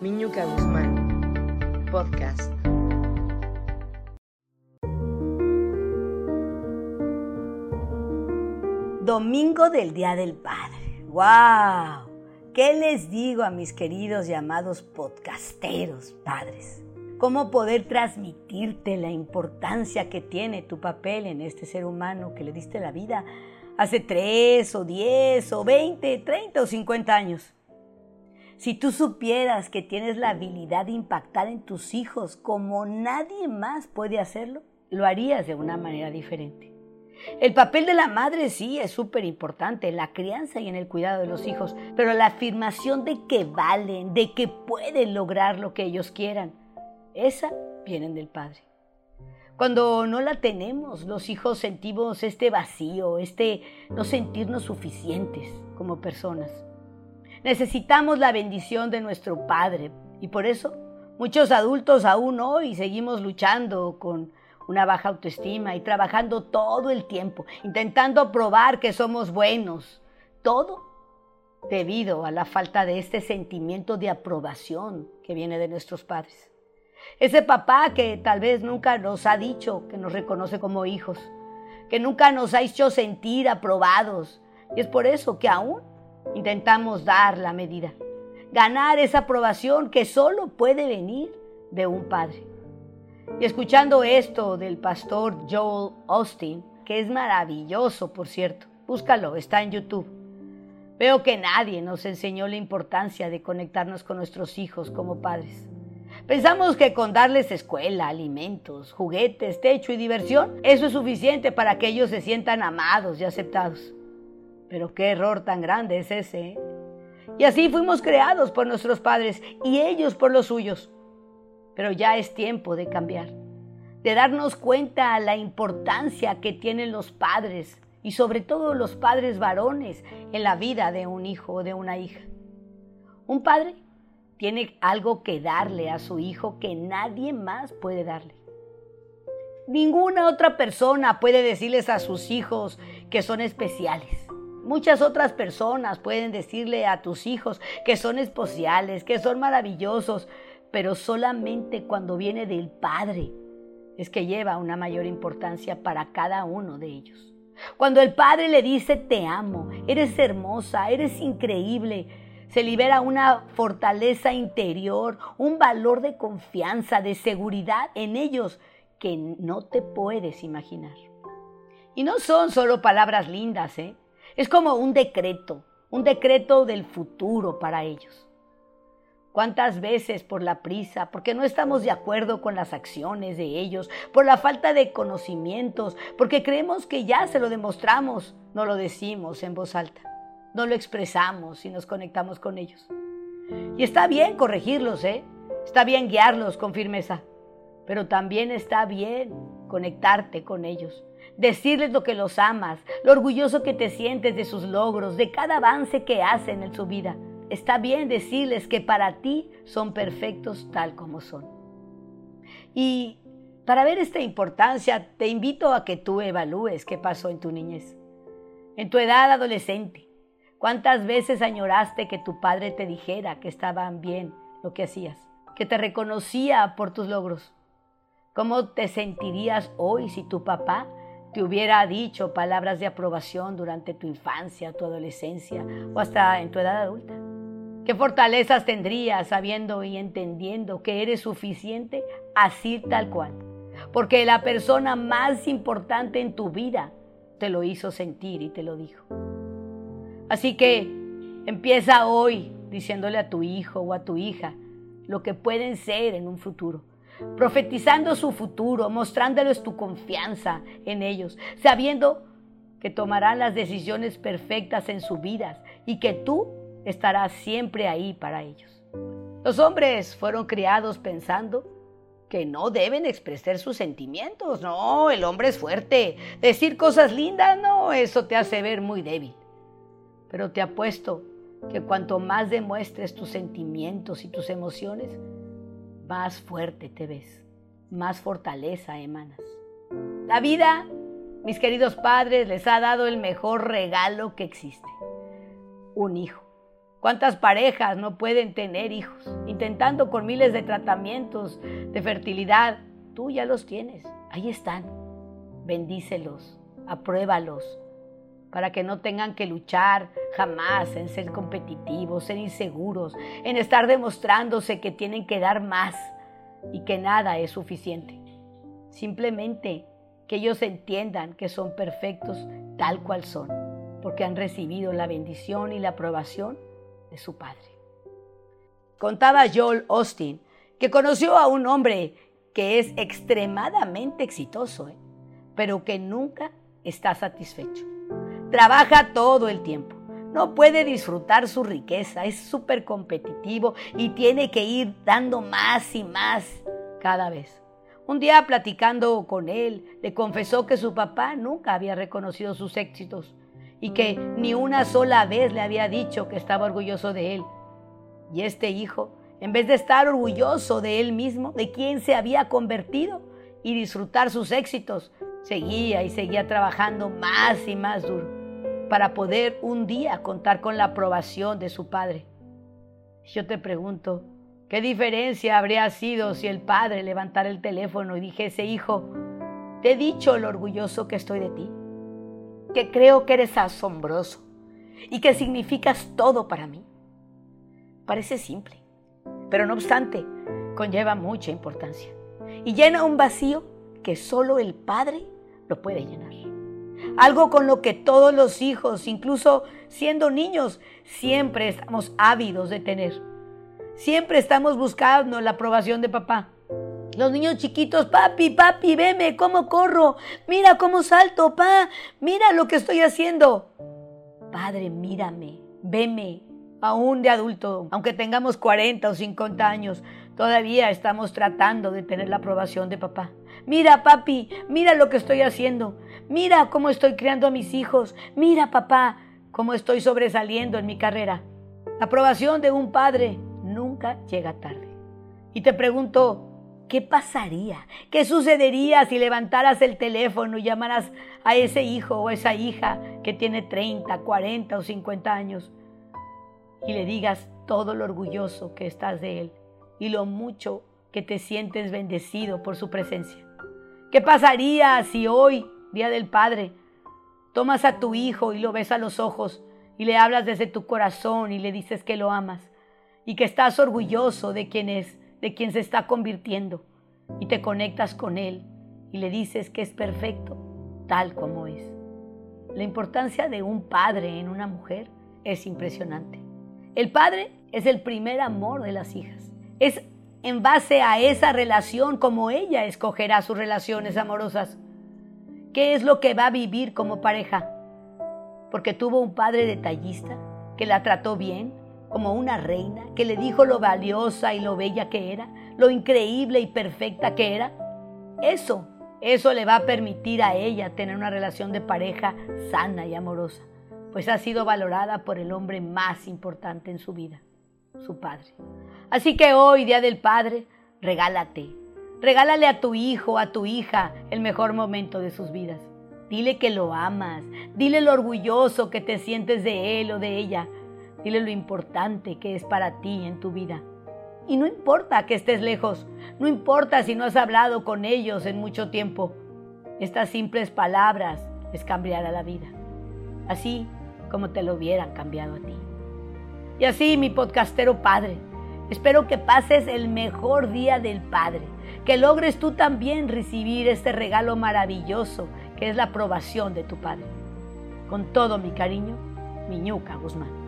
Miñuca Guzmán, podcast. Domingo del Día del Padre. ¡Wow! ¿Qué les digo a mis queridos llamados podcasteros padres? ¿Cómo poder transmitirte la importancia que tiene tu papel en este ser humano que le diste la vida hace 3 o 10 o 20, 30 o 50 años? Si tú supieras que tienes la habilidad de impactar en tus hijos como nadie más puede hacerlo, lo harías de una manera diferente. El papel de la madre sí es súper importante en la crianza y en el cuidado de los hijos, pero la afirmación de que valen, de que pueden lograr lo que ellos quieran, esa viene del padre. Cuando no la tenemos, los hijos sentimos este vacío, este no sentirnos suficientes como personas. Necesitamos la bendición de nuestro Padre y por eso muchos adultos aún hoy seguimos luchando con una baja autoestima y trabajando todo el tiempo, intentando probar que somos buenos. Todo debido a la falta de este sentimiento de aprobación que viene de nuestros padres. Ese papá que tal vez nunca nos ha dicho que nos reconoce como hijos, que nunca nos ha hecho sentir aprobados. Y es por eso que aún intentamos dar la medida, ganar esa aprobación que solo puede venir de un padre. Y escuchando esto del pastor Joel Austin, que es maravilloso, por cierto, búscalo, está en YouTube. Veo que nadie nos enseñó la importancia de conectarnos con nuestros hijos como padres. Pensamos que con darles escuela, alimentos, juguetes, techo y diversión, eso es suficiente para que ellos se sientan amados y aceptados. Pero qué error tan grande es ese. ¿eh? Y así fuimos creados por nuestros padres y ellos por los suyos. Pero ya es tiempo de cambiar, de darnos cuenta la importancia que tienen los padres y sobre todo los padres varones en la vida de un hijo o de una hija. Un padre tiene algo que darle a su hijo que nadie más puede darle. Ninguna otra persona puede decirles a sus hijos que son especiales. Muchas otras personas pueden decirle a tus hijos que son especiales, que son maravillosos, pero solamente cuando viene del Padre es que lleva una mayor importancia para cada uno de ellos. Cuando el Padre le dice te amo, eres hermosa, eres increíble, se libera una fortaleza interior, un valor de confianza, de seguridad en ellos que no te puedes imaginar. Y no son solo palabras lindas, ¿eh? Es como un decreto, un decreto del futuro para ellos. ¿Cuántas veces por la prisa, porque no estamos de acuerdo con las acciones de ellos, por la falta de conocimientos, porque creemos que ya se lo demostramos, no lo decimos en voz alta, no lo expresamos y nos conectamos con ellos? Y está bien corregirlos, ¿eh? Está bien guiarlos con firmeza, pero también está bien conectarte con ellos decirles lo que los amas, lo orgulloso que te sientes de sus logros, de cada avance que hacen en su vida. Está bien decirles que para ti son perfectos tal como son. Y para ver esta importancia, te invito a que tú evalúes qué pasó en tu niñez, en tu edad adolescente. ¿Cuántas veces añoraste que tu padre te dijera que estaban bien lo que hacías, que te reconocía por tus logros? ¿Cómo te sentirías hoy si tu papá te hubiera dicho palabras de aprobación durante tu infancia, tu adolescencia o hasta en tu edad adulta? ¿Qué fortalezas tendrías sabiendo y entendiendo que eres suficiente así tal cual? Porque la persona más importante en tu vida te lo hizo sentir y te lo dijo. Así que empieza hoy diciéndole a tu hijo o a tu hija lo que pueden ser en un futuro profetizando su futuro, mostrándoles tu confianza en ellos, sabiendo que tomarán las decisiones perfectas en su vida y que tú estarás siempre ahí para ellos. Los hombres fueron criados pensando que no deben expresar sus sentimientos. No, el hombre es fuerte. Decir cosas lindas, no, eso te hace ver muy débil. Pero te apuesto que cuanto más demuestres tus sentimientos y tus emociones, más fuerte te ves, más fortaleza emanas. La vida, mis queridos padres, les ha dado el mejor regalo que existe, un hijo. ¿Cuántas parejas no pueden tener hijos? Intentando con miles de tratamientos de fertilidad. Tú ya los tienes. Ahí están. Bendícelos, apruébalos, para que no tengan que luchar jamás en ser competitivos, ser inseguros, en estar demostrándose que tienen que dar más y que nada es suficiente. Simplemente que ellos entiendan que son perfectos tal cual son, porque han recibido la bendición y la aprobación de su Padre. Contaba Joel Austin que conoció a un hombre que es extremadamente exitoso, ¿eh? pero que nunca está satisfecho. Trabaja todo el tiempo. No puede disfrutar su riqueza, es súper competitivo y tiene que ir dando más y más cada vez. Un día platicando con él, le confesó que su papá nunca había reconocido sus éxitos y que ni una sola vez le había dicho que estaba orgulloso de él. Y este hijo, en vez de estar orgulloso de él mismo, de quién se había convertido y disfrutar sus éxitos, seguía y seguía trabajando más y más duro para poder un día contar con la aprobación de su padre. Yo te pregunto, ¿Qué diferencia habría sido si el padre levantara el teléfono y dijese, hijo, te he dicho lo orgulloso que estoy de ti, que creo que eres asombroso y que significas todo para mí? Parece simple, pero no obstante, conlleva mucha importancia y llena un vacío que solo el padre lo puede llenar. Algo con lo que todos los hijos, incluso siendo niños, siempre estamos ávidos de tener Siempre estamos buscando la aprobación de papá. Los niños chiquitos, papi, papi, veme, cómo corro, mira cómo salto, pa, mira lo que estoy haciendo. Padre, mírame, veme, aún de adulto, aunque tengamos 40 o 50 años, todavía estamos tratando de tener la aprobación de papá. Mira, papi, mira lo que estoy haciendo, mira cómo estoy criando a mis hijos, mira, papá, cómo estoy sobresaliendo en mi carrera. La aprobación de un padre nunca llega tarde. Y te pregunto, ¿qué pasaría? ¿Qué sucedería si levantaras el teléfono y llamaras a ese hijo o esa hija que tiene 30, 40 o 50 años y le digas todo lo orgulloso que estás de él y lo mucho que te sientes bendecido por su presencia? ¿Qué pasaría si hoy, Día del Padre, tomas a tu hijo y lo ves a los ojos y le hablas desde tu corazón y le dices que lo amas? y que estás orgulloso de quién es, de quién se está convirtiendo y te conectas con él y le dices que es perfecto tal como es. La importancia de un padre en una mujer es impresionante. El padre es el primer amor de las hijas. Es en base a esa relación como ella escogerá sus relaciones amorosas. ¿Qué es lo que va a vivir como pareja? Porque tuvo un padre detallista que la trató bien, como una reina, que le dijo lo valiosa y lo bella que era, lo increíble y perfecta que era. Eso, eso le va a permitir a ella tener una relación de pareja sana y amorosa, pues ha sido valorada por el hombre más importante en su vida, su padre. Así que hoy, Día del Padre, regálate. Regálale a tu hijo, a tu hija, el mejor momento de sus vidas. Dile que lo amas, dile lo orgulloso que te sientes de él o de ella, Dile lo importante que es para ti en tu vida. Y no importa que estés lejos, no importa si no has hablado con ellos en mucho tiempo. Estas simples palabras les cambiará la vida, así como te lo hubieran cambiado a ti. Y así, mi podcastero padre, espero que pases el mejor día del Padre, que logres tú también recibir este regalo maravilloso que es la aprobación de tu Padre. Con todo mi cariño, Miñuca Guzmán.